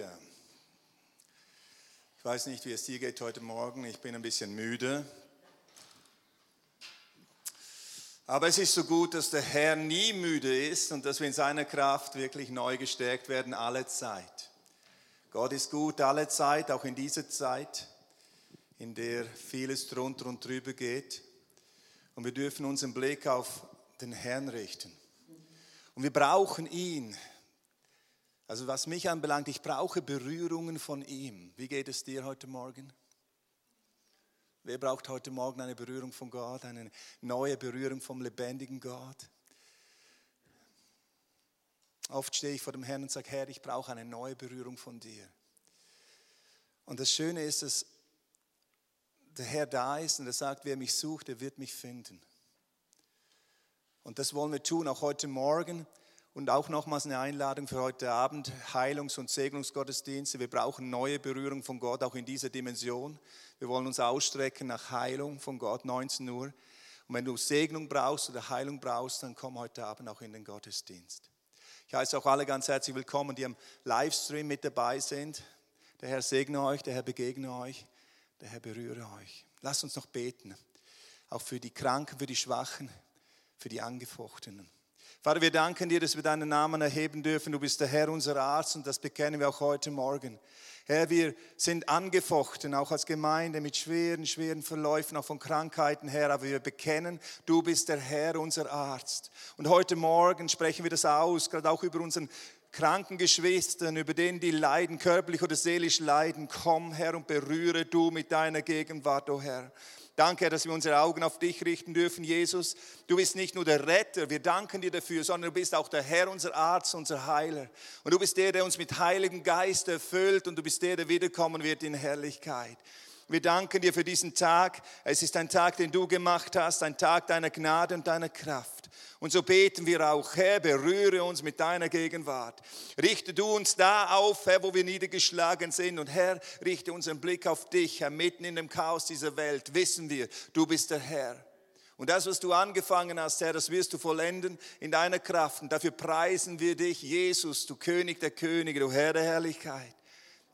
Ich weiß nicht, wie es dir geht heute Morgen. Ich bin ein bisschen müde. Aber es ist so gut, dass der Herr nie müde ist und dass wir in seiner Kraft wirklich neu gestärkt werden, alle Zeit. Gott ist gut alle Zeit, auch in dieser Zeit, in der vieles drunter und drüber geht. Und wir dürfen unseren Blick auf den Herrn richten. Und wir brauchen ihn. Also was mich anbelangt, ich brauche Berührungen von ihm. Wie geht es dir heute Morgen? Wer braucht heute Morgen eine Berührung von Gott, eine neue Berührung vom lebendigen Gott? Oft stehe ich vor dem Herrn und sage, Herr, ich brauche eine neue Berührung von dir. Und das Schöne ist, dass der Herr da ist und er sagt, wer mich sucht, der wird mich finden. Und das wollen wir tun, auch heute Morgen. Und auch nochmals eine Einladung für heute Abend, Heilungs- und Segnungsgottesdienste. Wir brauchen neue Berührung von Gott, auch in dieser Dimension. Wir wollen uns ausstrecken nach Heilung von Gott, 19 Uhr. Und wenn du Segnung brauchst oder Heilung brauchst, dann komm heute Abend auch in den Gottesdienst. Ich heiße auch alle ganz herzlich willkommen, die am Livestream mit dabei sind. Der Herr segne euch, der Herr begegne euch, der Herr berühre euch. Lasst uns noch beten, auch für die Kranken, für die Schwachen, für die Angefochtenen. Vater, wir danken dir, dass wir deinen Namen erheben dürfen. Du bist der Herr, unser Arzt, und das bekennen wir auch heute Morgen. Herr, wir sind angefochten, auch als Gemeinde, mit schweren, schweren Verläufen, auch von Krankheiten, Herr. Aber wir bekennen, du bist der Herr, unser Arzt. Und heute Morgen sprechen wir das aus, gerade auch über unseren kranken Geschwistern, über denen, die leiden, körperlich oder seelisch leiden. Komm, Herr, und berühre du mit deiner Gegenwart, o oh Herr. Danke, dass wir unsere Augen auf dich richten dürfen, Jesus. Du bist nicht nur der Retter, wir danken dir dafür, sondern du bist auch der Herr, unser Arzt, unser Heiler. Und du bist der, der uns mit Heiligem Geist erfüllt und du bist der, der wiederkommen wird in Herrlichkeit. Wir danken dir für diesen Tag. Es ist ein Tag, den du gemacht hast, ein Tag deiner Gnade und deiner Kraft. Und so beten wir auch, Herr, berühre uns mit deiner Gegenwart. Richte du uns da auf, Herr, wo wir niedergeschlagen sind. Und Herr, richte unseren Blick auf dich, Herr, mitten in dem Chaos dieser Welt. Wissen wir, du bist der Herr. Und das, was du angefangen hast, Herr, das wirst du vollenden in deiner Kraft. Und dafür preisen wir dich, Jesus, du König der Könige, du Herr der Herrlichkeit.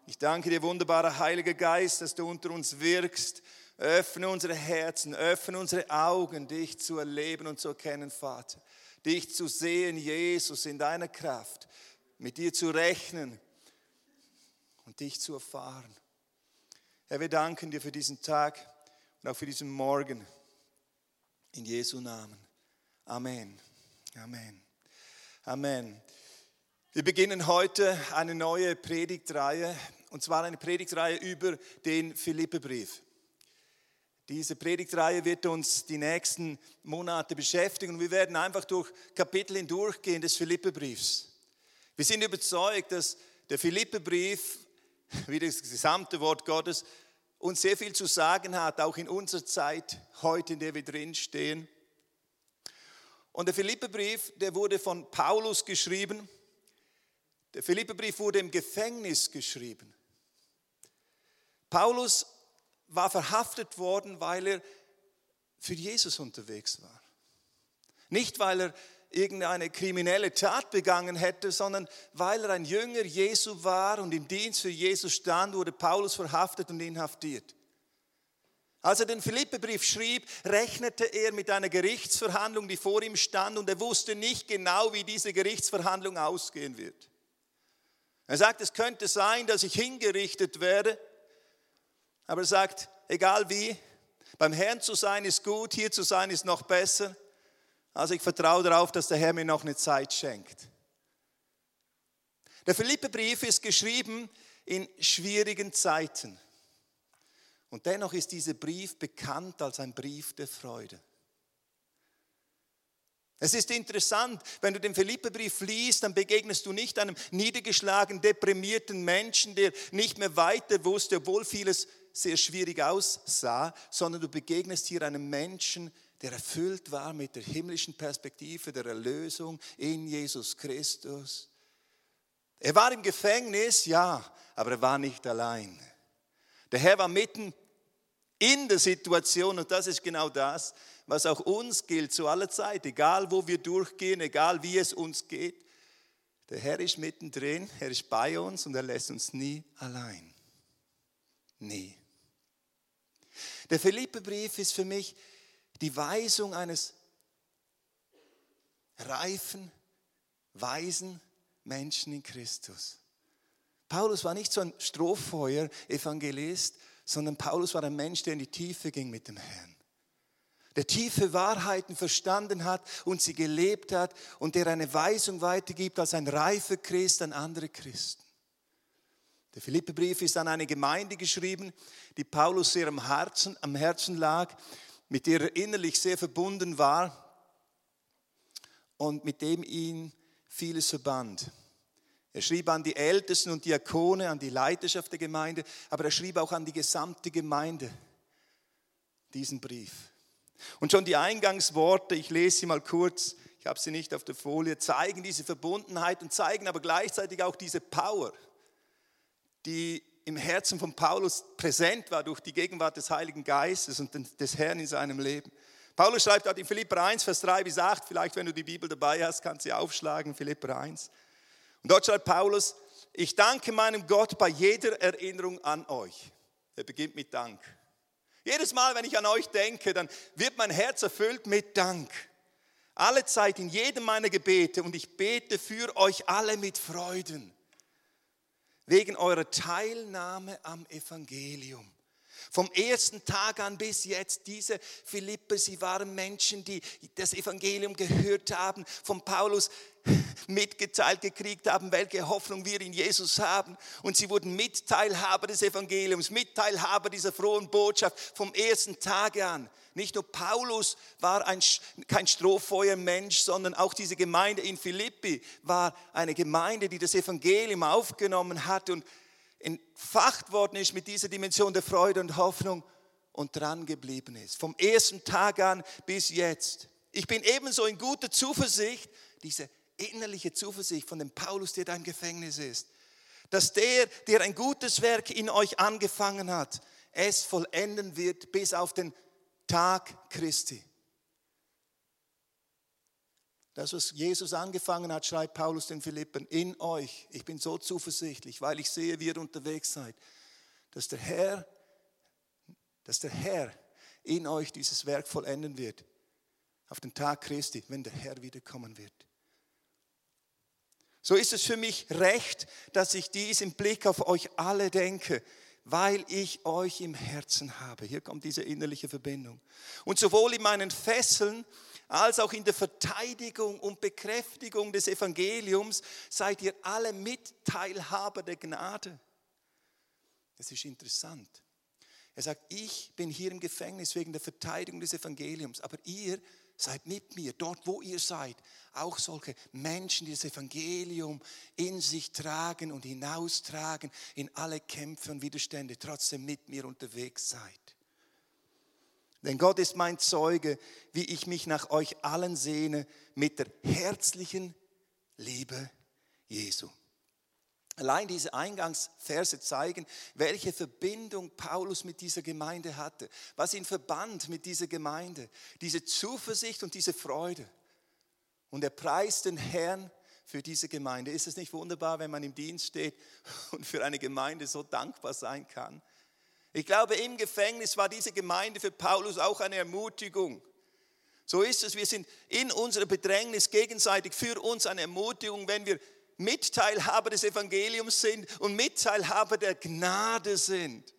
Ich danke dir, wunderbarer Heiliger Geist, dass du unter uns wirkst. Öffne unsere Herzen, öffne unsere Augen, dich zu erleben und zu erkennen, Vater. Dich zu sehen, Jesus, in deiner Kraft, mit dir zu rechnen und dich zu erfahren. Herr, wir danken dir für diesen Tag und auch für diesen Morgen. In Jesu Namen. Amen. Amen. Amen. Wir beginnen heute eine neue Predigtreihe und zwar eine Predigtreihe über den Philippebrief. Diese Predigtreihe wird uns die nächsten Monate beschäftigen und wir werden einfach durch Kapitel hindurchgehen des Philippebriefs. Wir sind überzeugt, dass der Philippebrief, wie das gesamte Wort Gottes, uns sehr viel zu sagen hat, auch in unserer Zeit heute, in der wir drin stehen. Und der Philippebrief, der wurde von Paulus geschrieben. Der Philippebrief wurde im Gefängnis geschrieben. Paulus war verhaftet worden, weil er für Jesus unterwegs war. Nicht, weil er irgendeine kriminelle Tat begangen hätte, sondern weil er ein Jünger Jesu war und im Dienst für Jesus stand, wurde Paulus verhaftet und inhaftiert. Als er den Philippebrief schrieb, rechnete er mit einer Gerichtsverhandlung, die vor ihm stand, und er wusste nicht genau, wie diese Gerichtsverhandlung ausgehen wird. Er sagt, es könnte sein, dass ich hingerichtet werde, aber er sagt, egal wie, beim Herrn zu sein ist gut, hier zu sein ist noch besser. Also ich vertraue darauf, dass der Herr mir noch eine Zeit schenkt. Der Philippebrief ist geschrieben in schwierigen Zeiten. Und dennoch ist dieser Brief bekannt als ein Brief der Freude. Es ist interessant, wenn du den Philippebrief liest, dann begegnest du nicht einem niedergeschlagenen, deprimierten Menschen, der nicht mehr weiter wusste, obwohl vieles sehr schwierig aussah, sondern du begegnest hier einem Menschen, der erfüllt war mit der himmlischen Perspektive der Erlösung in Jesus Christus. Er war im Gefängnis, ja, aber er war nicht allein. Der Herr war mitten in der Situation und das ist genau das, was auch uns gilt zu aller Zeit, egal wo wir durchgehen, egal wie es uns geht. Der Herr ist mittendrin, er ist bei uns und er lässt uns nie allein. Nie. Der Philipperbrief ist für mich die Weisung eines reifen, weisen Menschen in Christus. Paulus war nicht so ein Strohfeuer-Evangelist, sondern Paulus war ein Mensch, der in die Tiefe ging mit dem Herrn. Der tiefe Wahrheiten verstanden hat und sie gelebt hat und der eine Weisung weitergibt als ein reifer Christ an andere Christen. Der Philippebrief ist an eine Gemeinde geschrieben, die Paulus sehr am Herzen, am Herzen lag, mit der er innerlich sehr verbunden war und mit dem ihn vieles verband. Er schrieb an die Ältesten und Diakone, an die Leiterschaft der Gemeinde, aber er schrieb auch an die gesamte Gemeinde diesen Brief. Und schon die Eingangsworte, ich lese sie mal kurz, ich habe sie nicht auf der Folie, zeigen diese Verbundenheit und zeigen aber gleichzeitig auch diese Power, die im Herzen von Paulus präsent war durch die Gegenwart des Heiligen Geistes und des Herrn in seinem Leben. Paulus schreibt dort in Philipper 1, Vers 3 bis 8, vielleicht wenn du die Bibel dabei hast, kannst du sie aufschlagen, Philipper 1. Und dort schreibt Paulus, ich danke meinem Gott bei jeder Erinnerung an euch. Er beginnt mit Dank. Jedes Mal, wenn ich an euch denke, dann wird mein Herz erfüllt mit Dank. Alle Zeit in jedem meiner Gebete und ich bete für euch alle mit Freuden. Wegen eurer Teilnahme am Evangelium vom ersten Tag an bis jetzt, diese Philippe, sie waren Menschen, die das Evangelium gehört haben, von Paulus mitgeteilt gekriegt haben, welche Hoffnung wir in Jesus haben. Und sie wurden Mitteilhaber des Evangeliums, Mitteilhaber dieser frohen Botschaft vom ersten Tage an. Nicht nur Paulus war ein, kein Strohfeuermensch, sondern auch diese Gemeinde in Philippi war eine Gemeinde, die das Evangelium aufgenommen hat und entfacht worden ist mit dieser Dimension der Freude und Hoffnung und dran geblieben ist. Vom ersten Tag an bis jetzt. Ich bin ebenso in guter Zuversicht, diese innerliche Zuversicht von dem Paulus, der da im Gefängnis ist, dass der, der ein gutes Werk in euch angefangen hat, es vollenden wird bis auf den Tag Christi. Das, was Jesus angefangen hat, schreibt Paulus den Philippen, in euch. Ich bin so zuversichtlich, weil ich sehe, wie ihr unterwegs seid, dass der Herr, dass der Herr in euch dieses Werk vollenden wird. Auf den Tag Christi, wenn der Herr wiederkommen wird. So ist es für mich recht, dass ich dies im Blick auf euch alle denke, weil ich euch im Herzen habe. Hier kommt diese innerliche Verbindung. Und sowohl in meinen Fesseln als auch in der Verteidigung und Bekräftigung des Evangeliums seid ihr alle Mitteilhaber der Gnade. Das ist interessant. Er sagt, ich bin hier im Gefängnis wegen der Verteidigung des Evangeliums, aber ihr seid mit mir, dort wo ihr seid, auch solche Menschen, die das Evangelium in sich tragen und hinaustragen in alle Kämpfe und Widerstände, trotzdem mit mir unterwegs seid. Denn Gott ist mein Zeuge, wie ich mich nach euch allen sehne mit der herzlichen Liebe Jesu. Allein diese Eingangsverse zeigen, welche Verbindung Paulus mit dieser Gemeinde hatte, was ihn verband mit dieser Gemeinde, diese Zuversicht und diese Freude. Und er preist den Herrn für diese Gemeinde. Ist es nicht wunderbar, wenn man im Dienst steht und für eine Gemeinde so dankbar sein kann? Ich glaube, im Gefängnis war diese Gemeinde für Paulus auch eine Ermutigung. So ist es, wir sind in unserer Bedrängnis gegenseitig für uns eine Ermutigung, wenn wir Mitteilhaber des Evangeliums sind und Mitteilhaber der Gnade sind.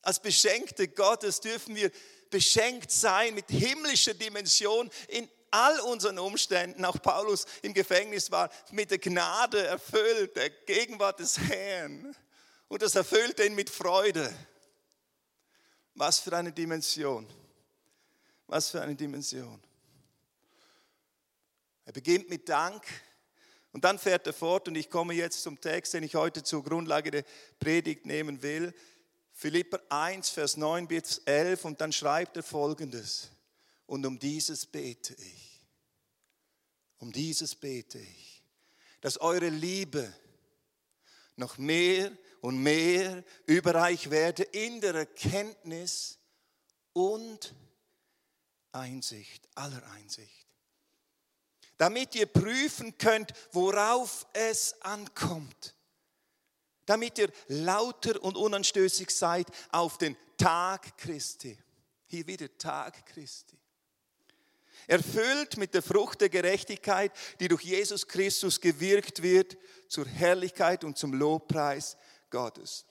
Als Beschenkte Gottes dürfen wir beschenkt sein mit himmlischer Dimension in all unseren Umständen. Auch Paulus im Gefängnis war mit der Gnade erfüllt, der Gegenwart des Herrn. Und das erfüllte ihn mit Freude. Was für eine Dimension. Was für eine Dimension. Er beginnt mit Dank und dann fährt er fort und ich komme jetzt zum Text, den ich heute zur Grundlage der Predigt nehmen will. Philipper 1, Vers 9 bis 11 und dann schreibt er folgendes. Und um dieses bete ich. Um dieses bete ich. Dass eure Liebe noch mehr und mehr überreich werde in der Erkenntnis und Einsicht, aller Einsicht damit ihr prüfen könnt, worauf es ankommt. Damit ihr lauter und unanstößig seid auf den Tag Christi. Hier wieder Tag Christi. Erfüllt mit der Frucht der Gerechtigkeit, die durch Jesus Christus gewirkt wird, zur Herrlichkeit und zum Lobpreis Gottes.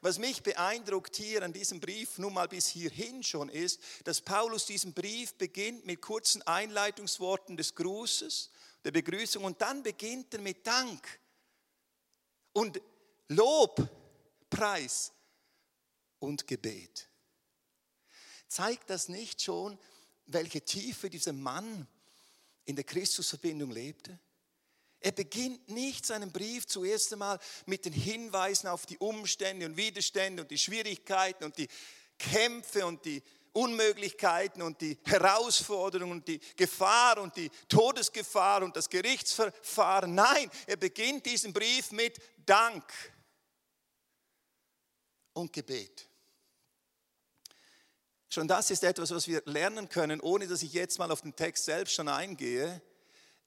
Was mich beeindruckt hier an diesem Brief nun mal bis hierhin schon ist, dass Paulus diesen Brief beginnt mit kurzen Einleitungsworten des Grußes, der Begrüßung und dann beginnt er mit Dank und Lob, Preis und Gebet. Zeigt das nicht schon, welche Tiefe dieser Mann in der Christusverbindung lebte? Er beginnt nicht seinen Brief zuerst einmal mit den Hinweisen auf die Umstände und Widerstände und die Schwierigkeiten und die Kämpfe und die Unmöglichkeiten und die Herausforderungen und die Gefahr und die Todesgefahr und das Gerichtsverfahren. Nein, er beginnt diesen Brief mit Dank und Gebet. Schon das ist etwas, was wir lernen können, ohne dass ich jetzt mal auf den Text selbst schon eingehe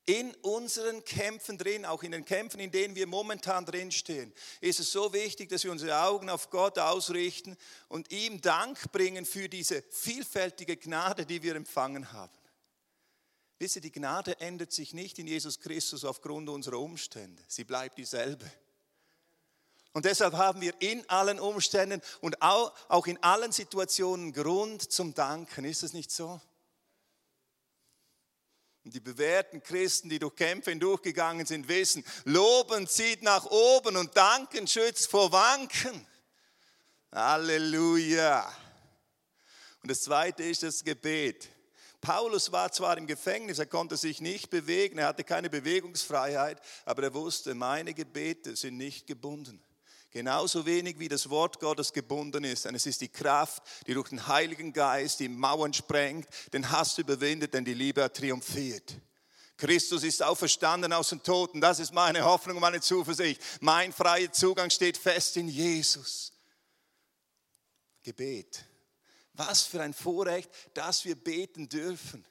in unseren Kämpfen drin, auch in den Kämpfen, in denen wir momentan drinstehen, ist es so wichtig, dass wir unsere Augen auf Gott ausrichten und ihm Dank bringen für diese vielfältige Gnade, die wir empfangen haben. Wisst ihr, die Gnade ändert sich nicht in Jesus Christus aufgrund unserer Umstände. Sie bleibt dieselbe. Und deshalb haben wir in allen Umständen und auch in allen Situationen Grund zum Danken. Ist es nicht so? Und die bewährten Christen, die durch Kämpfe hindurchgegangen sind, wissen, loben zieht nach oben und danken schützt vor Wanken. Halleluja. Und das zweite ist das Gebet. Paulus war zwar im Gefängnis, er konnte sich nicht bewegen, er hatte keine Bewegungsfreiheit, aber er wusste, meine Gebete sind nicht gebunden. Genauso wenig wie das Wort Gottes gebunden ist. Denn es ist die Kraft, die durch den Heiligen Geist die Mauern sprengt, den Hass überwindet, denn die Liebe triumphiert. Christus ist auferstanden aus den Toten. Das ist meine Hoffnung meine Zuversicht. Mein freier Zugang steht fest in Jesus. Gebet. Was für ein Vorrecht, dass wir beten dürfen.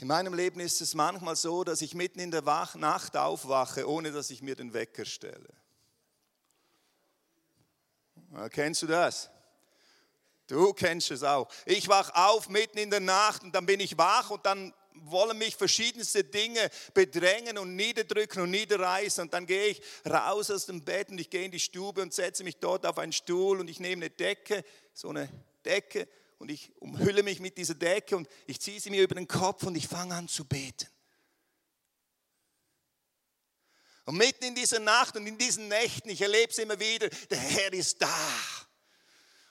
In meinem Leben ist es manchmal so, dass ich mitten in der Nacht aufwache, ohne dass ich mir den Wecker stelle. Kennst du das? Du kennst es auch. Ich wach auf mitten in der Nacht und dann bin ich wach und dann wollen mich verschiedenste Dinge bedrängen und niederdrücken und niederreißen. Und dann gehe ich raus aus dem Bett und ich gehe in die Stube und setze mich dort auf einen Stuhl und ich nehme eine Decke, so eine Decke und ich umhülle mich mit dieser Decke und ich ziehe sie mir über den Kopf und ich fange an zu beten. Und mitten in dieser Nacht und in diesen Nächten, ich erlebe es immer wieder, der Herr ist da.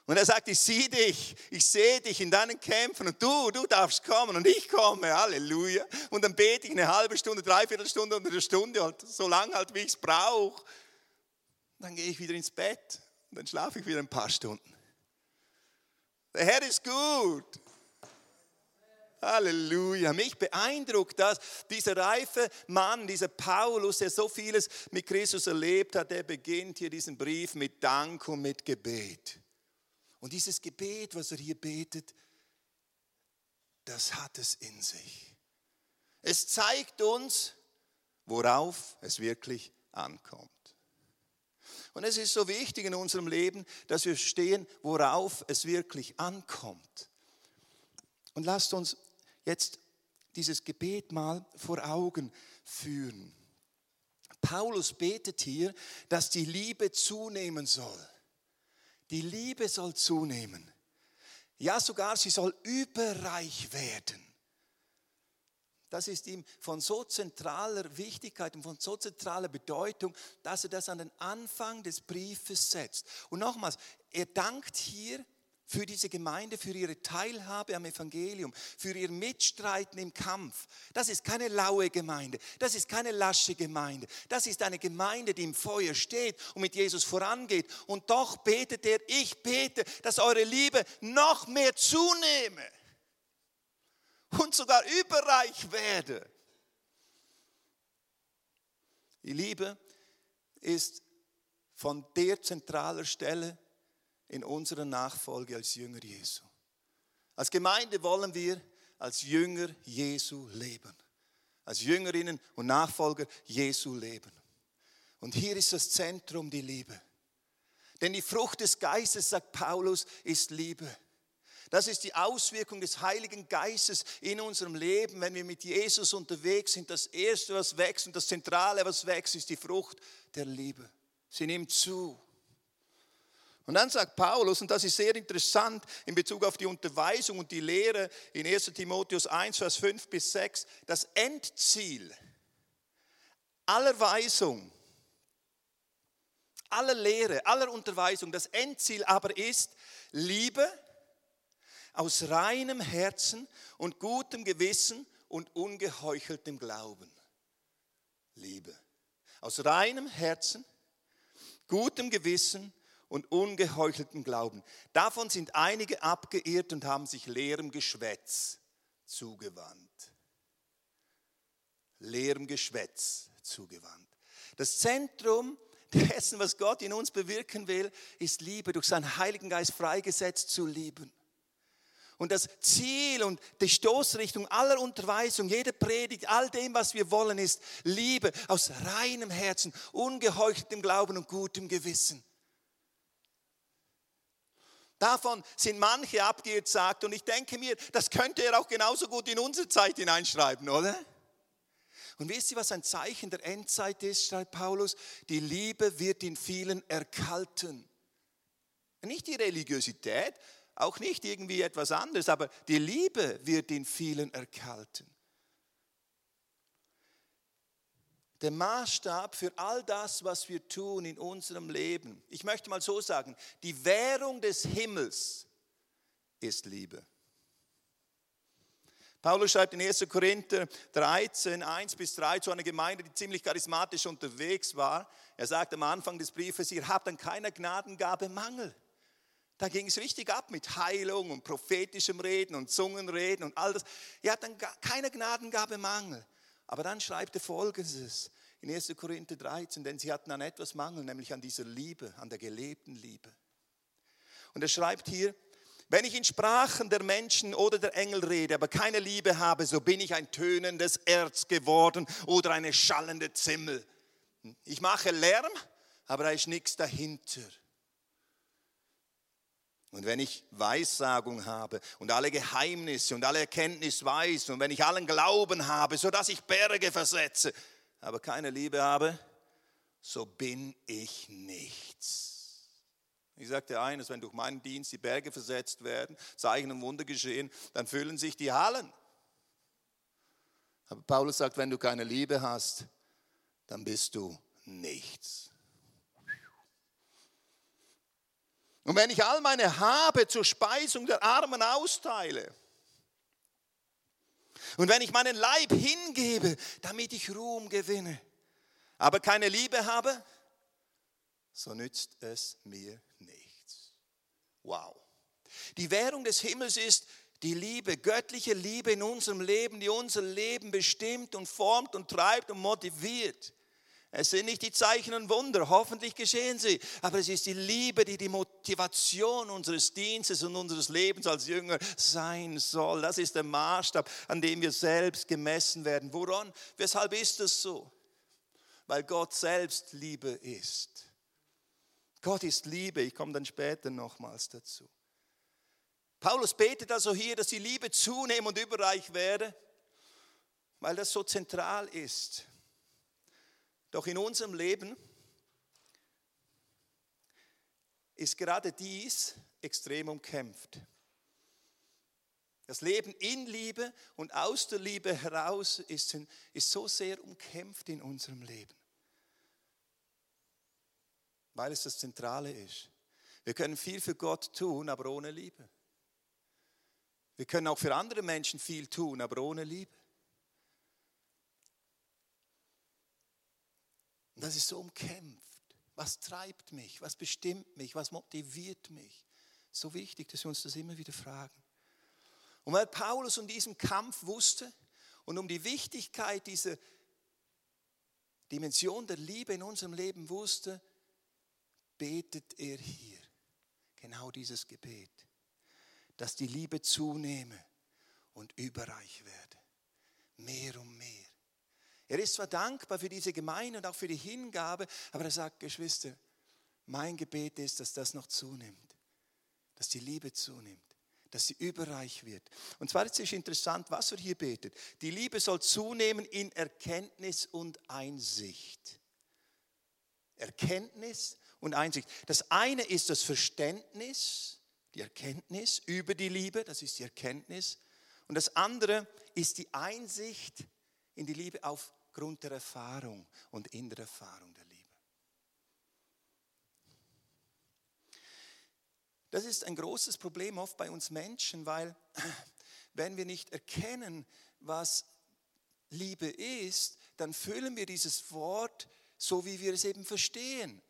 Und er sagt, ich sehe dich, ich sehe dich in deinen Kämpfen und du, du darfst kommen und ich komme, Halleluja. Und dann bete ich eine halbe Stunde, dreiviertel Stunde oder eine Stunde, halt, so lange halt, wie ich es brauche. Dann gehe ich wieder ins Bett und dann schlafe ich wieder ein paar Stunden. Der Herr ist gut. Halleluja. Mich beeindruckt das. Dieser reife Mann, dieser Paulus, der so vieles mit Christus erlebt hat, der beginnt hier diesen Brief mit Dank und mit Gebet. Und dieses Gebet, was er hier betet, das hat es in sich. Es zeigt uns, worauf es wirklich ankommt. Und es ist so wichtig in unserem Leben, dass wir stehen, worauf es wirklich ankommt. Und lasst uns jetzt dieses Gebet mal vor Augen führen. Paulus betet hier, dass die Liebe zunehmen soll. Die Liebe soll zunehmen. Ja, sogar sie soll überreich werden. Das ist ihm von so zentraler Wichtigkeit und von so zentraler Bedeutung, dass er das an den Anfang des Briefes setzt. Und nochmals, er dankt hier für diese Gemeinde, für ihre Teilhabe am Evangelium, für ihr Mitstreiten im Kampf. Das ist keine laue Gemeinde, das ist keine lasche Gemeinde, das ist eine Gemeinde, die im Feuer steht und mit Jesus vorangeht. Und doch betet er, ich bete, dass eure Liebe noch mehr zunehme und sogar überreich werde. Die Liebe ist von der zentralen Stelle in unserer Nachfolge als Jünger Jesu. Als Gemeinde wollen wir als Jünger Jesu leben. Als Jüngerinnen und Nachfolger Jesu leben. Und hier ist das Zentrum die Liebe. Denn die Frucht des Geistes, sagt Paulus, ist Liebe. Das ist die Auswirkung des Heiligen Geistes in unserem Leben, wenn wir mit Jesus unterwegs sind. Das Erste, was wächst und das Zentrale, was wächst, ist die Frucht der Liebe. Sie nimmt zu. Und dann sagt Paulus, und das ist sehr interessant in Bezug auf die Unterweisung und die Lehre in 1 Timotheus 1, Vers 5 bis 6, das Endziel aller Weisung, aller Lehre, aller Unterweisung, das Endziel aber ist Liebe aus reinem Herzen und gutem Gewissen und ungeheucheltem Glauben. Liebe. Aus reinem Herzen, gutem Gewissen und ungeheucheltem Glauben. Davon sind einige abgeirrt und haben sich leerem Geschwätz zugewandt. Leerem Geschwätz zugewandt. Das Zentrum dessen, was Gott in uns bewirken will, ist Liebe, durch seinen Heiligen Geist freigesetzt zu lieben. Und das Ziel und die Stoßrichtung aller Unterweisung, jeder Predigt, all dem, was wir wollen, ist Liebe aus reinem Herzen, ungeheucheltem Glauben und gutem Gewissen. Davon sind manche abgesagt und ich denke mir, das könnte er auch genauso gut in unsere Zeit hineinschreiben, oder? Und wisst ihr, was ein Zeichen der Endzeit ist, schreibt Paulus? Die Liebe wird in vielen erkalten. Nicht die Religiosität, auch nicht irgendwie etwas anderes, aber die Liebe wird in vielen erkalten. Der Maßstab für all das, was wir tun in unserem Leben, ich möchte mal so sagen, die Währung des Himmels ist Liebe. Paulus schreibt in 1. Korinther 13, 1 bis 3 zu einer Gemeinde, die ziemlich charismatisch unterwegs war. Er sagt am Anfang des Briefes, ihr habt an keiner Gnadengabe Mangel. Da ging es richtig ab mit Heilung und prophetischem Reden und Zungenreden und all das. Ihr habt dann keine Gnadengabe Mangel. Aber dann schreibt er folgendes in 1. Korinther 13, denn sie hatten an etwas Mangel, nämlich an dieser Liebe, an der gelebten Liebe. Und er schreibt hier, wenn ich in Sprachen der Menschen oder der Engel rede, aber keine Liebe habe, so bin ich ein tönendes Erz geworden oder eine schallende Zimmel. Ich mache Lärm, aber da ist nichts dahinter. Und wenn ich Weissagung habe und alle Geheimnisse und alle Erkenntnis weiß und wenn ich allen Glauben habe, sodass ich Berge versetze, aber keine Liebe habe, so bin ich nichts. Ich sagte eines, wenn durch meinen Dienst die Berge versetzt werden, Zeichen und Wunder geschehen, dann füllen sich die Hallen. Aber Paulus sagt, wenn du keine Liebe hast, dann bist du nichts. Und wenn ich all meine Habe zur Speisung der Armen austeile, und wenn ich meinen Leib hingebe, damit ich Ruhm gewinne, aber keine Liebe habe, so nützt es mir nichts. Wow. Die Währung des Himmels ist die Liebe, göttliche Liebe in unserem Leben, die unser Leben bestimmt und formt und treibt und motiviert. Es sind nicht die Zeichen und Wunder, hoffentlich geschehen sie, aber es ist die Liebe, die die Motivation unseres Dienstes und unseres Lebens als Jünger sein soll. Das ist der Maßstab, an dem wir selbst gemessen werden. Woran? Weshalb ist das so? Weil Gott selbst Liebe ist. Gott ist Liebe, ich komme dann später nochmals dazu. Paulus betet also hier, dass die Liebe zunehmen und überreich werde, weil das so zentral ist. Doch in unserem Leben ist gerade dies extrem umkämpft. Das Leben in Liebe und aus der Liebe heraus ist, ist so sehr umkämpft in unserem Leben, weil es das Zentrale ist. Wir können viel für Gott tun, aber ohne Liebe. Wir können auch für andere Menschen viel tun, aber ohne Liebe. Und das ist so umkämpft. Was treibt mich? Was bestimmt mich? Was motiviert mich? So wichtig, dass wir uns das immer wieder fragen. Und weil Paulus um diesen Kampf wusste und um die Wichtigkeit dieser Dimension der Liebe in unserem Leben wusste, betet er hier genau dieses Gebet, dass die Liebe zunehme und überreich werde. Mehr und mehr. Er ist zwar dankbar für diese Gemeinde und auch für die Hingabe, aber er sagt, Geschwister, mein Gebet ist, dass das noch zunimmt, dass die Liebe zunimmt, dass sie überreich wird. Und zwar ist es interessant, was er hier betet. Die Liebe soll zunehmen in Erkenntnis und Einsicht. Erkenntnis und Einsicht. Das eine ist das Verständnis, die Erkenntnis über die Liebe, das ist die Erkenntnis. Und das andere ist die Einsicht in die Liebe aufgrund der Erfahrung und in der Erfahrung der Liebe. Das ist ein großes Problem oft bei uns Menschen, weil wenn wir nicht erkennen, was Liebe ist, dann füllen wir dieses Wort so, wie wir es eben verstehen.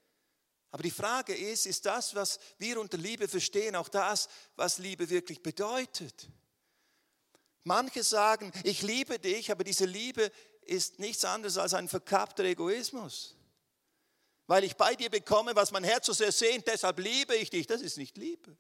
Aber die Frage ist, ist das, was wir unter Liebe verstehen, auch das, was Liebe wirklich bedeutet? Manche sagen, ich liebe dich, aber diese Liebe ist nichts anderes als ein verkappter Egoismus. Weil ich bei dir bekomme, was mein Herz so sehr sehnt, deshalb liebe ich dich. Das ist nicht Liebe.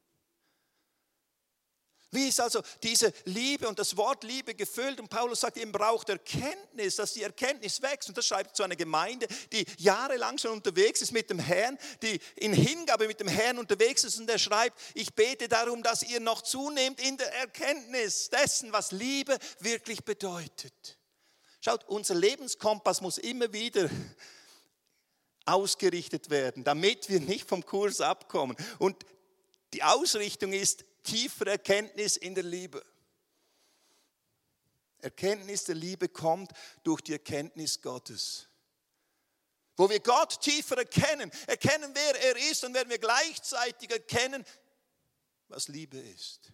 Wie ist also diese Liebe und das Wort Liebe gefüllt? Und Paulus sagt, ihr braucht Erkenntnis, dass die Erkenntnis wächst. Und das schreibt zu einer Gemeinde, die jahrelang schon unterwegs ist mit dem Herrn, die in Hingabe mit dem Herrn unterwegs ist. Und er schreibt, ich bete darum, dass ihr noch zunehmt in der Erkenntnis dessen, was Liebe wirklich bedeutet. Schaut, unser Lebenskompass muss immer wieder ausgerichtet werden, damit wir nicht vom Kurs abkommen. Und die Ausrichtung ist tiefere Erkenntnis in der Liebe. Erkenntnis der Liebe kommt durch die Erkenntnis Gottes. Wo wir Gott tiefer erkennen, erkennen, wer er ist und werden wir gleichzeitig erkennen, was Liebe ist.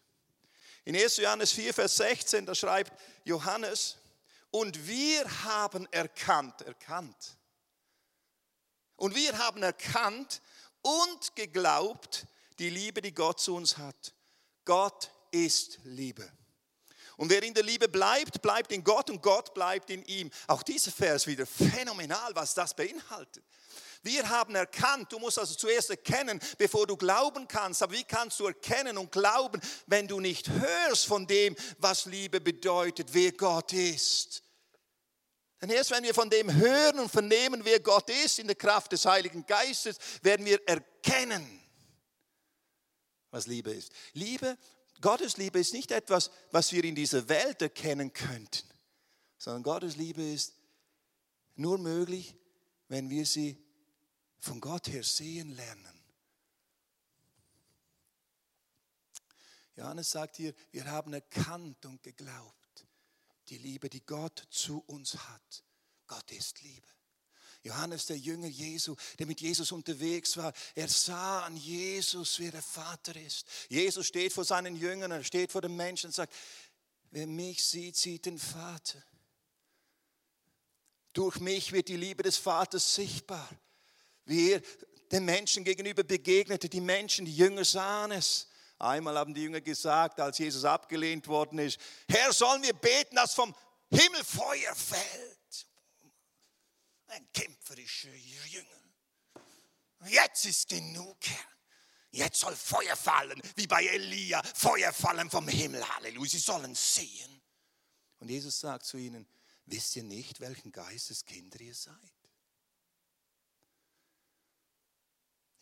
In 1. Johannes 4, Vers 16, da schreibt Johannes, und wir haben erkannt, erkannt, und wir haben erkannt und geglaubt die Liebe, die Gott zu uns hat. Gott ist Liebe. Und wer in der Liebe bleibt, bleibt in Gott und Gott bleibt in ihm. Auch dieser Vers wieder phänomenal, was das beinhaltet. Wir haben erkannt, du musst also zuerst erkennen, bevor du glauben kannst. Aber wie kannst du erkennen und glauben, wenn du nicht hörst von dem, was Liebe bedeutet, wer Gott ist? Denn erst wenn wir von dem hören und vernehmen, wer Gott ist, in der Kraft des Heiligen Geistes, werden wir erkennen, was Liebe ist. Liebe, Gottes Liebe ist nicht etwas, was wir in dieser Welt erkennen könnten, sondern Gottes Liebe ist nur möglich, wenn wir sie von Gott her sehen lernen. Johannes sagt hier, wir haben erkannt und geglaubt, die Liebe, die Gott zu uns hat. Gott ist Liebe. Johannes, der Jünger Jesu, der mit Jesus unterwegs war, er sah an Jesus, wer der Vater ist. Jesus steht vor seinen Jüngern, er steht vor den Menschen und sagt, wer mich sieht, sieht den Vater. Durch mich wird die Liebe des Vaters sichtbar. Wie er den Menschen gegenüber begegnete, die Menschen, die Jünger sahen es. Einmal haben die Jünger gesagt, als Jesus abgelehnt worden ist, Herr, sollen wir beten, dass vom Himmel Feuer fällt? Ein kämpferischer Jünger. Jetzt ist genug, Herr. Jetzt soll Feuer fallen, wie bei Elia, Feuer fallen vom Himmel. Halleluja, sie sollen sehen. Und Jesus sagt zu ihnen, wisst ihr nicht, welchen Geistes Kinder ihr seid?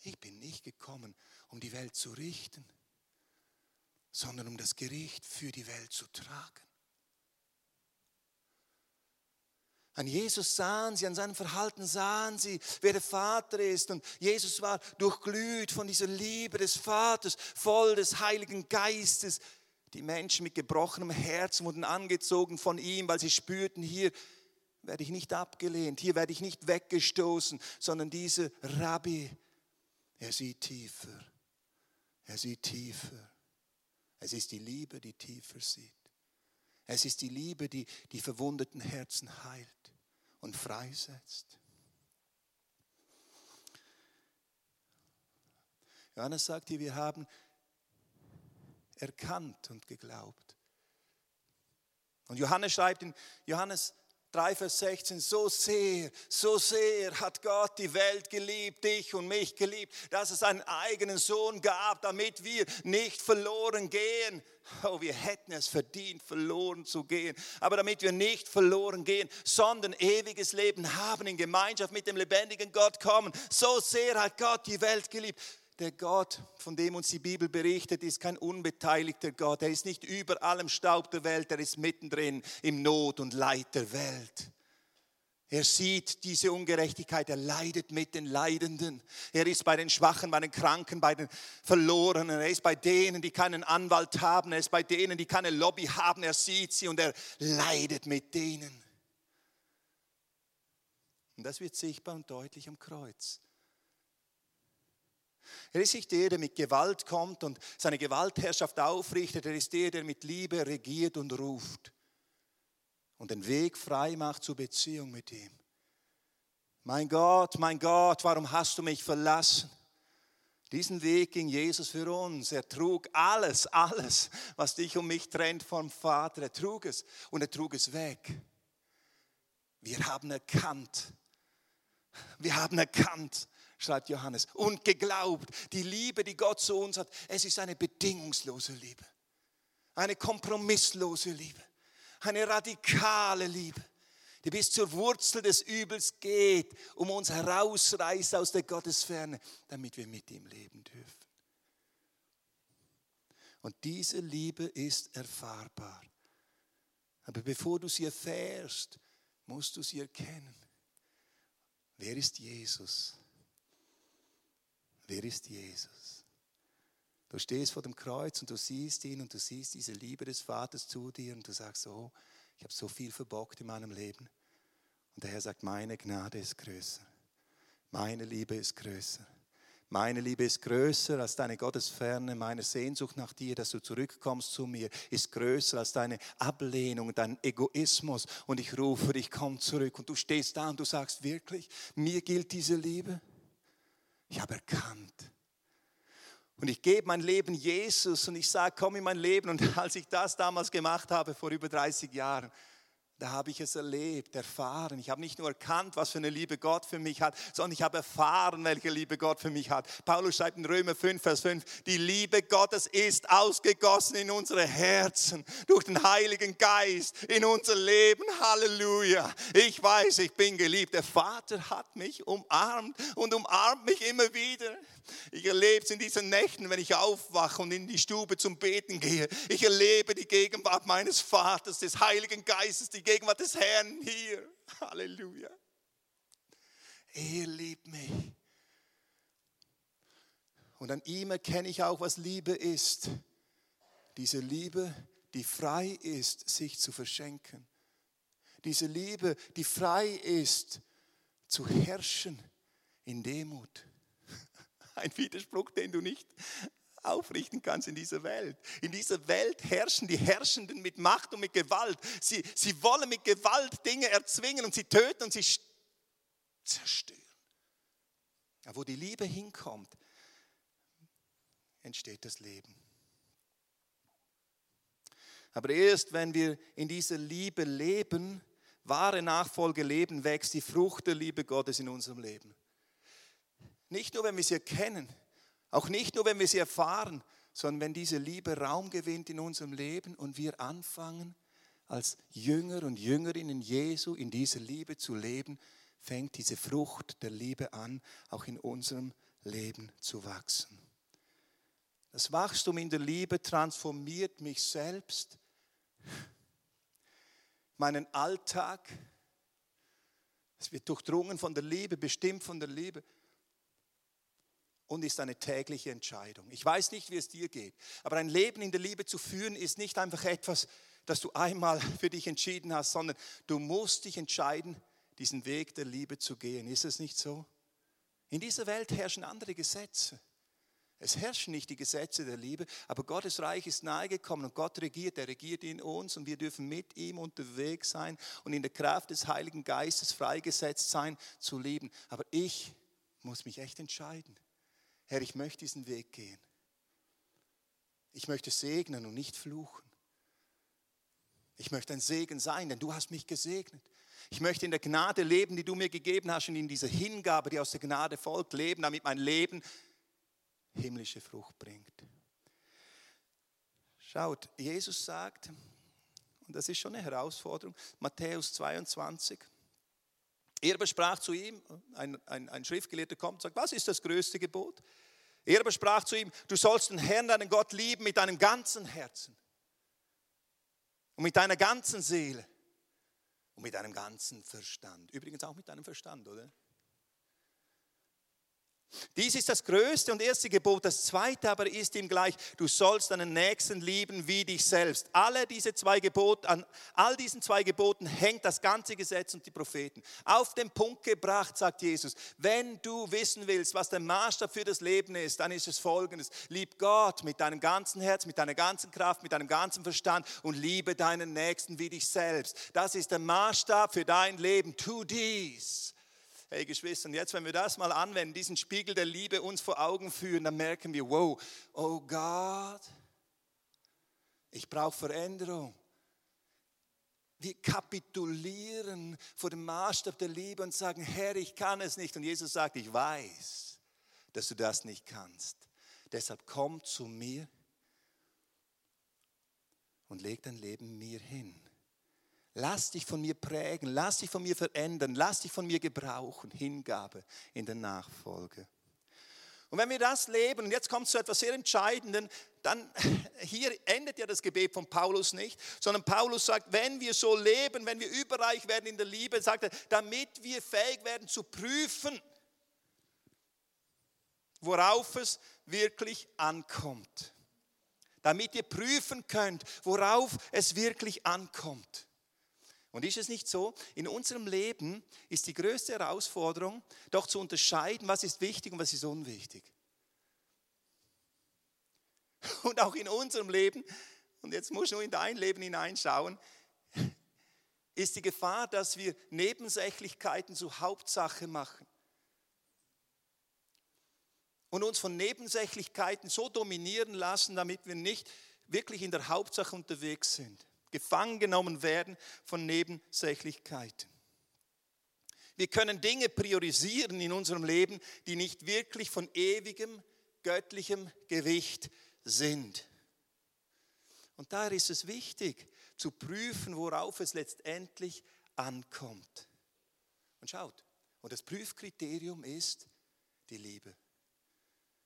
Ich bin nicht gekommen, um die Welt zu richten, sondern um das Gericht für die Welt zu tragen. An Jesus sahen sie, an seinem Verhalten sahen sie, wer der Vater ist. Und Jesus war durchglüht von dieser Liebe des Vaters, voll des Heiligen Geistes. Die Menschen mit gebrochenem Herzen wurden angezogen von ihm, weil sie spürten, hier werde ich nicht abgelehnt, hier werde ich nicht weggestoßen, sondern dieser Rabbi, er sieht tiefer, er sieht tiefer. Es ist die Liebe, die tiefer sieht. Es ist die Liebe, die die verwundeten Herzen heilt und freisetzt. Johannes sagt hier, wir haben erkannt und geglaubt. Und Johannes schreibt in Johannes 3, Vers 16, so sehr, so sehr hat Gott die Welt geliebt, dich und mich geliebt, dass es einen eigenen Sohn gab, damit wir nicht verloren gehen. Oh, wir hätten es verdient, verloren zu gehen. Aber damit wir nicht verloren gehen, sondern ewiges Leben haben, in Gemeinschaft mit dem lebendigen Gott kommen. So sehr hat Gott die Welt geliebt. Der Gott, von dem uns die Bibel berichtet, ist kein unbeteiligter Gott. Er ist nicht über allem Staub der Welt, er ist mittendrin im Not und Leid der Welt. Er sieht diese Ungerechtigkeit, er leidet mit den Leidenden. Er ist bei den Schwachen, bei den Kranken, bei den Verlorenen. Er ist bei denen, die keinen Anwalt haben. Er ist bei denen, die keine Lobby haben. Er sieht sie und er leidet mit denen. Und das wird sichtbar und deutlich am Kreuz. Er ist nicht der, der mit Gewalt kommt und seine Gewaltherrschaft aufrichtet. Er ist der, der mit Liebe regiert und ruft und den Weg frei macht zur Beziehung mit ihm. Mein Gott, mein Gott, warum hast du mich verlassen? Diesen Weg ging Jesus für uns. Er trug alles, alles, was dich und mich trennt vom Vater. Er trug es und er trug es weg. Wir haben erkannt, wir haben erkannt, schreibt Johannes, und geglaubt, die Liebe, die Gott zu uns hat, es ist eine bedingungslose Liebe, eine kompromisslose Liebe, eine radikale Liebe, die bis zur Wurzel des Übels geht, um uns herausreißt aus der Gottesferne, damit wir mit ihm leben dürfen. Und diese Liebe ist erfahrbar. Aber bevor du sie erfährst, musst du sie erkennen. Wer ist Jesus? Wer ist Jesus? Du stehst vor dem Kreuz und du siehst ihn und du siehst diese Liebe des Vaters zu dir und du sagst, oh, ich habe so viel verbockt in meinem Leben. Und der Herr sagt, meine Gnade ist größer. Meine Liebe ist größer. Meine Liebe ist größer als deine Gottesferne, meine Sehnsucht nach dir, dass du zurückkommst zu mir, ist größer als deine Ablehnung, dein Egoismus. Und ich rufe dich, komm zurück. Und du stehst da und du sagst wirklich, mir gilt diese Liebe. Ich habe erkannt. Und ich gebe mein Leben Jesus und ich sage, komm in mein Leben. Und als ich das damals gemacht habe, vor über 30 Jahren, da habe ich es erlebt, erfahren. Ich habe nicht nur erkannt, was für eine Liebe Gott für mich hat, sondern ich habe erfahren, welche Liebe Gott für mich hat. Paulus schreibt in Römer 5, Vers 5, die Liebe Gottes ist ausgegossen in unsere Herzen durch den Heiligen Geist in unser Leben. Halleluja. Ich weiß, ich bin geliebt. Der Vater hat mich umarmt und umarmt mich immer wieder. Ich erlebe es in diesen Nächten, wenn ich aufwache und in die Stube zum Beten gehe. Ich erlebe die Gegenwart meines Vaters, des Heiligen Geistes, die Gegenwart des Herrn hier. Halleluja. Er liebt mich. Und an ihm erkenne ich auch, was Liebe ist. Diese Liebe, die frei ist, sich zu verschenken. Diese Liebe, die frei ist, zu herrschen in Demut. Ein Widerspruch, den du nicht aufrichten kannst in dieser Welt. In dieser Welt herrschen die Herrschenden mit Macht und mit Gewalt. Sie, sie wollen mit Gewalt Dinge erzwingen und sie töten und sie zerstören. Aber wo die Liebe hinkommt, entsteht das Leben. Aber erst wenn wir in dieser Liebe leben, wahre Nachfolge leben, wächst die Frucht der Liebe Gottes in unserem Leben. Nicht nur, wenn wir sie erkennen, auch nicht nur, wenn wir sie erfahren, sondern wenn diese Liebe Raum gewinnt in unserem Leben und wir anfangen, als Jünger und Jüngerinnen Jesu in dieser Liebe zu leben, fängt diese Frucht der Liebe an, auch in unserem Leben zu wachsen. Das Wachstum in der Liebe transformiert mich selbst, meinen Alltag. Es wird durchdrungen von der Liebe, bestimmt von der Liebe und ist eine tägliche Entscheidung. Ich weiß nicht, wie es dir geht, aber ein Leben in der Liebe zu führen ist nicht einfach etwas, das du einmal für dich entschieden hast, sondern du musst dich entscheiden, diesen Weg der Liebe zu gehen. Ist es nicht so? In dieser Welt herrschen andere Gesetze. Es herrschen nicht die Gesetze der Liebe, aber Gottes Reich ist nahegekommen und Gott regiert, er regiert in uns und wir dürfen mit ihm unterwegs sein und in der Kraft des Heiligen Geistes freigesetzt sein zu lieben. Aber ich muss mich echt entscheiden. Herr, ich möchte diesen Weg gehen. Ich möchte segnen und nicht fluchen. Ich möchte ein Segen sein, denn du hast mich gesegnet. Ich möchte in der Gnade leben, die du mir gegeben hast und in dieser Hingabe, die aus der Gnade folgt, leben, damit mein Leben himmlische Frucht bringt. Schaut, Jesus sagt, und das ist schon eine Herausforderung, Matthäus 22, er aber sprach zu ihm, ein, ein, ein Schriftgelehrter kommt und sagt, was ist das größte Gebot? Er aber sprach zu ihm, du sollst den Herrn, deinen Gott lieben mit deinem ganzen Herzen und mit deiner ganzen Seele und mit deinem ganzen Verstand. Übrigens auch mit deinem Verstand, oder? Dies ist das größte und erste Gebot. Das zweite aber ist ihm gleich, du sollst deinen Nächsten lieben wie dich selbst. Alle diese zwei Gebote, an all diesen zwei Geboten hängt das ganze Gesetz und die Propheten. Auf den Punkt gebracht, sagt Jesus, wenn du wissen willst, was der Maßstab für das Leben ist, dann ist es folgendes. Lieb Gott mit deinem ganzen Herz, mit deiner ganzen Kraft, mit deinem ganzen Verstand und liebe deinen Nächsten wie dich selbst. Das ist der Maßstab für dein Leben. Tu dies. Hey Geschwister, und jetzt, wenn wir das mal anwenden, diesen Spiegel der Liebe uns vor Augen führen, dann merken wir, wow, oh Gott, ich brauche Veränderung. Wir kapitulieren vor dem Maßstab der Liebe und sagen, Herr, ich kann es nicht. Und Jesus sagt, ich weiß, dass du das nicht kannst. Deshalb komm zu mir und leg dein Leben mir hin. Lass dich von mir prägen, lass dich von mir verändern, lass dich von mir gebrauchen. Hingabe in der Nachfolge. Und wenn wir das leben, und jetzt kommt es zu etwas sehr Entscheidenden, dann hier endet ja das Gebet von Paulus nicht, sondern Paulus sagt, wenn wir so leben, wenn wir überreich werden in der Liebe, sagt er, damit wir fähig werden zu prüfen, worauf es wirklich ankommt. Damit ihr prüfen könnt, worauf es wirklich ankommt. Und ist es nicht so, in unserem Leben ist die größte Herausforderung, doch zu unterscheiden, was ist wichtig und was ist unwichtig. Und auch in unserem Leben, und jetzt muss ich nur in dein Leben hineinschauen, ist die Gefahr, dass wir Nebensächlichkeiten zur Hauptsache machen. Und uns von Nebensächlichkeiten so dominieren lassen, damit wir nicht wirklich in der Hauptsache unterwegs sind gefangen genommen werden von Nebensächlichkeiten. Wir können Dinge priorisieren in unserem Leben, die nicht wirklich von ewigem, göttlichem Gewicht sind. Und daher ist es wichtig zu prüfen, worauf es letztendlich ankommt. Und schaut, und das Prüfkriterium ist die Liebe.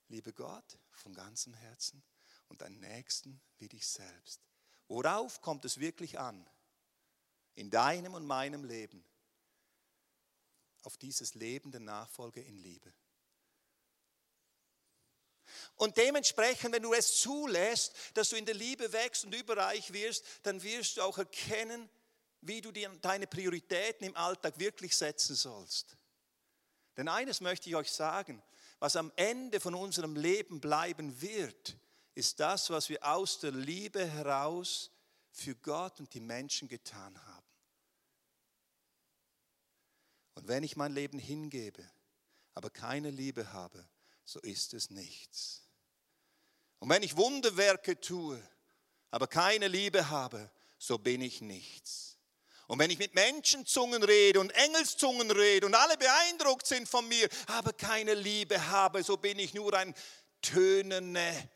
Liebe Gott von ganzem Herzen und deinen Nächsten wie dich selbst. Worauf kommt es wirklich an? In deinem und meinem Leben. Auf dieses Leben der Nachfolge in Liebe. Und dementsprechend, wenn du es zulässt, dass du in der Liebe wächst und überreich wirst, dann wirst du auch erkennen, wie du deine Prioritäten im Alltag wirklich setzen sollst. Denn eines möchte ich euch sagen, was am Ende von unserem Leben bleiben wird, ist das, was wir aus der Liebe heraus für Gott und die Menschen getan haben. Und wenn ich mein Leben hingebe, aber keine Liebe habe, so ist es nichts. Und wenn ich Wunderwerke tue, aber keine Liebe habe, so bin ich nichts. Und wenn ich mit Menschenzungen rede und Engelszungen rede und alle beeindruckt sind von mir, aber keine Liebe habe, so bin ich nur ein tönende,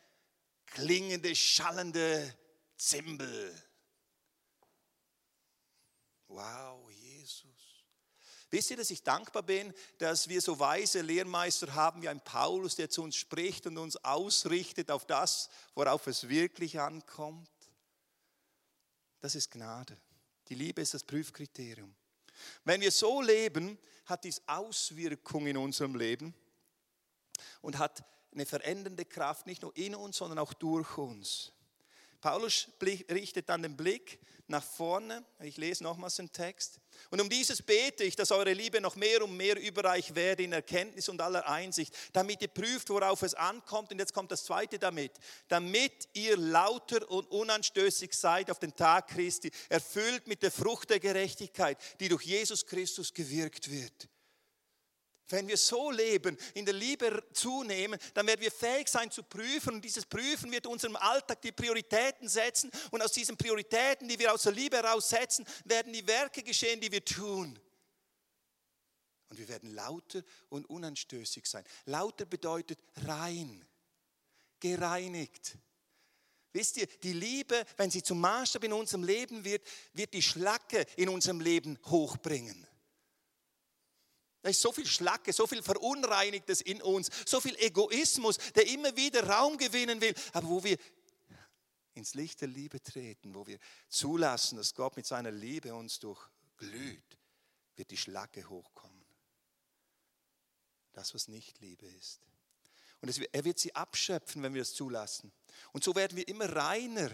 klingende, schallende Zimbel. Wow, Jesus. Wisst ihr, dass ich dankbar bin, dass wir so weise Lehrmeister haben wie ein Paulus, der zu uns spricht und uns ausrichtet auf das, worauf es wirklich ankommt? Das ist Gnade. Die Liebe ist das Prüfkriterium. Wenn wir so leben, hat dies Auswirkungen in unserem Leben und hat eine verändernde Kraft, nicht nur in uns, sondern auch durch uns. Paulus richtet dann den Blick nach vorne. Ich lese nochmals den Text. Und um dieses bete ich, dass eure Liebe noch mehr und mehr überreich werde in Erkenntnis und aller Einsicht, damit ihr prüft, worauf es ankommt. Und jetzt kommt das zweite damit. Damit ihr lauter und unanstößig seid auf den Tag Christi, erfüllt mit der Frucht der Gerechtigkeit, die durch Jesus Christus gewirkt wird. Wenn wir so leben, in der Liebe zunehmen, dann werden wir fähig sein zu prüfen und dieses Prüfen wird unserem Alltag die Prioritäten setzen und aus diesen Prioritäten, die wir aus der Liebe heraussetzen, werden die Werke geschehen, die wir tun. Und wir werden lauter und unanstößig sein. Lauter bedeutet rein, gereinigt. Wisst ihr, die Liebe, wenn sie zum Maßstab in unserem Leben wird, wird die Schlacke in unserem Leben hochbringen. Da ist so viel Schlacke, so viel Verunreinigtes in uns, so viel Egoismus, der immer wieder Raum gewinnen will. Aber wo wir ins Licht der Liebe treten, wo wir zulassen, dass Gott mit seiner Liebe uns durchglüht, wird die Schlacke hochkommen. Das, was nicht Liebe ist. Und er wird sie abschöpfen, wenn wir es zulassen. Und so werden wir immer reiner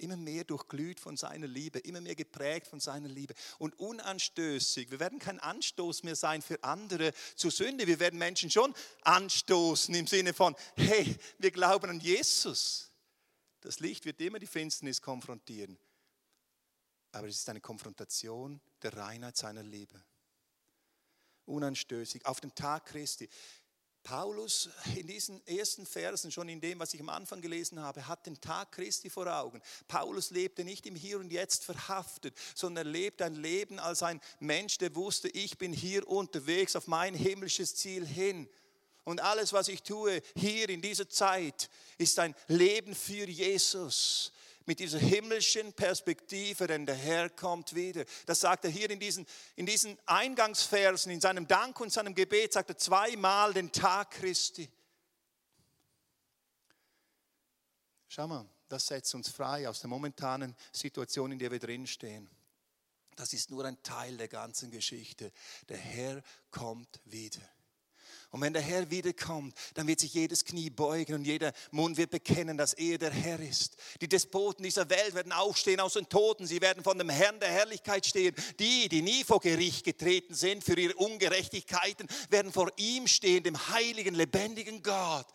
immer mehr durchglüht von seiner Liebe, immer mehr geprägt von seiner Liebe und unanstößig. Wir werden kein Anstoß mehr sein für andere zur Sünde. Wir werden Menschen schon anstoßen im Sinne von, hey, wir glauben an Jesus. Das Licht wird immer die Finsternis konfrontieren. Aber es ist eine Konfrontation der Reinheit seiner Liebe. Unanstößig. Auf den Tag Christi. Paulus in diesen ersten Versen, schon in dem, was ich am Anfang gelesen habe, hat den Tag Christi vor Augen. Paulus lebte nicht im Hier und Jetzt verhaftet, sondern er lebte ein Leben als ein Mensch, der wusste, ich bin hier unterwegs auf mein himmlisches Ziel hin. Und alles, was ich tue hier in dieser Zeit, ist ein Leben für Jesus mit dieser himmlischen Perspektive, denn der Herr kommt wieder. Das sagt er hier in diesen, in diesen Eingangsversen, in seinem Dank und seinem Gebet, sagt er zweimal den Tag Christi. Schau mal, das setzt uns frei aus der momentanen Situation, in der wir drinstehen. Das ist nur ein Teil der ganzen Geschichte. Der Herr kommt wieder. Und wenn der Herr wiederkommt, dann wird sich jedes Knie beugen und jeder Mund wird bekennen, dass er der Herr ist. Die Despoten dieser Welt werden aufstehen aus den Toten. Sie werden von dem Herrn der Herrlichkeit stehen. Die, die nie vor Gericht getreten sind für ihre Ungerechtigkeiten, werden vor ihm stehen, dem heiligen, lebendigen Gott.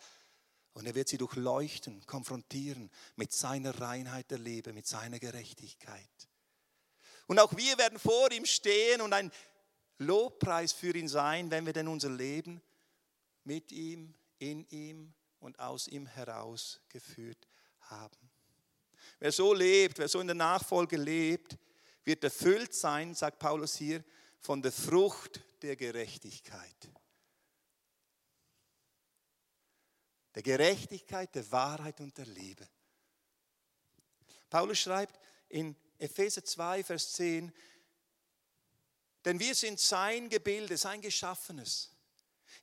Und er wird sie durchleuchten, konfrontieren mit seiner Reinheit der Liebe, mit seiner Gerechtigkeit. Und auch wir werden vor ihm stehen und ein Lobpreis für ihn sein, wenn wir denn unser Leben mit ihm, in ihm und aus ihm heraus geführt haben. Wer so lebt, wer so in der Nachfolge lebt, wird erfüllt sein, sagt Paulus hier, von der Frucht der Gerechtigkeit. Der Gerechtigkeit, der Wahrheit und der Liebe. Paulus schreibt in Epheser 2, Vers 10, denn wir sind sein Gebilde, sein Geschaffenes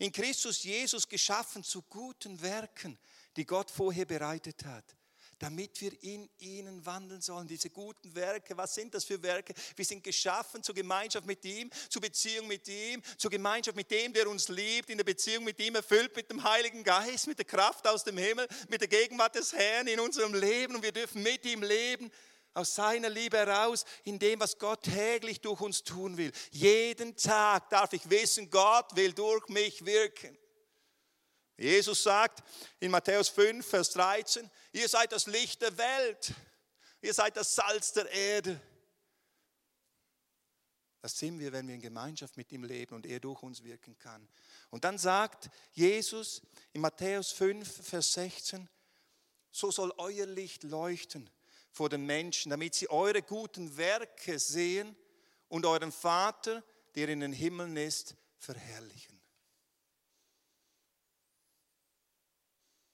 in Christus Jesus geschaffen zu guten Werken, die Gott vorher bereitet hat damit wir in ihnen wandeln sollen. Diese guten Werke, was sind das für Werke? Wir sind geschaffen zur Gemeinschaft mit ihm, zur Beziehung mit ihm, zur Gemeinschaft mit dem, der uns liebt, in der Beziehung mit ihm, erfüllt mit dem Heiligen Geist, mit der Kraft aus dem Himmel, mit der Gegenwart des Herrn in unserem Leben und wir dürfen mit ihm leben aus seiner Liebe heraus, in dem, was Gott täglich durch uns tun will. Jeden Tag darf ich wissen, Gott will durch mich wirken. Jesus sagt in Matthäus 5, Vers 13, ihr seid das Licht der Welt, ihr seid das Salz der Erde. Das sind wir, wenn wir in Gemeinschaft mit ihm leben und er durch uns wirken kann. Und dann sagt Jesus in Matthäus 5, Vers 16, so soll euer Licht leuchten vor den Menschen, damit sie eure guten Werke sehen und euren Vater, der in den Himmeln ist, verherrlichen.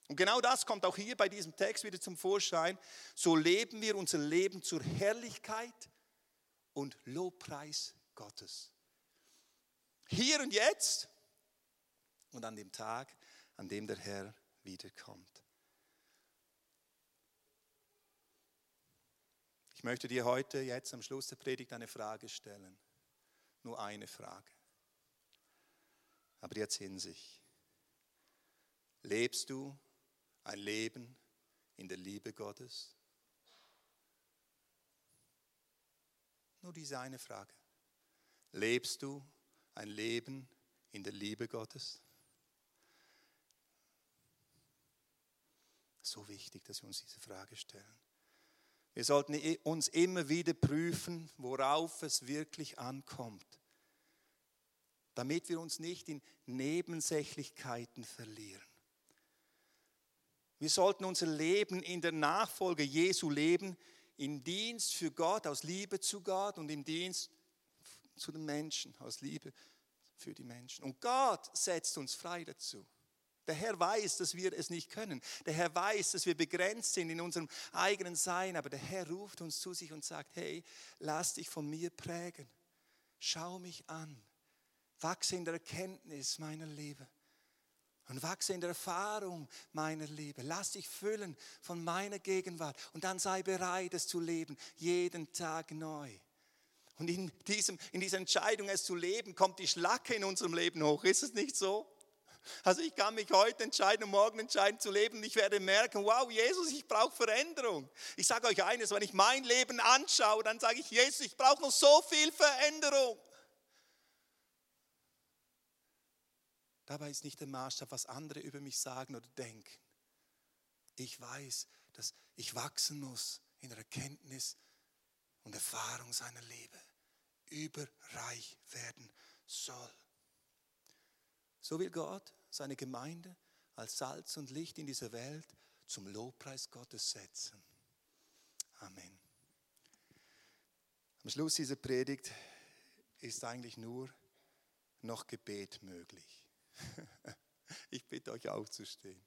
Und genau das kommt auch hier bei diesem Text wieder zum Vorschein. So leben wir unser Leben zur Herrlichkeit und Lobpreis Gottes. Hier und jetzt und an dem Tag, an dem der Herr wiederkommt. Möchte dir heute, jetzt am Schluss der Predigt, eine Frage stellen. Nur eine Frage. Aber jetzt in sich. Lebst du ein Leben in der Liebe Gottes? Nur diese eine Frage. Lebst du ein Leben in der Liebe Gottes? So wichtig, dass wir uns diese Frage stellen. Wir sollten uns immer wieder prüfen, worauf es wirklich ankommt. damit wir uns nicht in Nebensächlichkeiten verlieren. Wir sollten unser Leben in der Nachfolge Jesu leben, im Dienst für Gott, aus Liebe zu Gott und im Dienst zu den Menschen, aus Liebe für die Menschen. Und Gott setzt uns frei dazu. Der Herr weiß, dass wir es nicht können. Der Herr weiß, dass wir begrenzt sind in unserem eigenen Sein. Aber der Herr ruft uns zu sich und sagt, hey, lass dich von mir prägen. Schau mich an. Wachse in der Erkenntnis meiner Liebe. Und wachse in der Erfahrung meiner Liebe. Lass dich füllen von meiner Gegenwart. Und dann sei bereit, es zu leben, jeden Tag neu. Und in, diesem, in dieser Entscheidung, es zu leben, kommt die Schlacke in unserem Leben hoch. Ist es nicht so? Also ich kann mich heute entscheiden und morgen entscheiden zu leben. Ich werde merken, wow, Jesus, ich brauche Veränderung. Ich sage euch eines, wenn ich mein Leben anschaue, dann sage ich, Jesus, ich brauche noch so viel Veränderung. Dabei ist nicht der Maßstab, was andere über mich sagen oder denken. Ich weiß, dass ich wachsen muss in der Erkenntnis und Erfahrung seiner Liebe. Überreich werden soll. So will Gott seine Gemeinde als Salz und Licht in dieser Welt zum Lobpreis Gottes setzen. Amen. Am Schluss dieser Predigt ist eigentlich nur noch Gebet möglich. Ich bitte euch aufzustehen.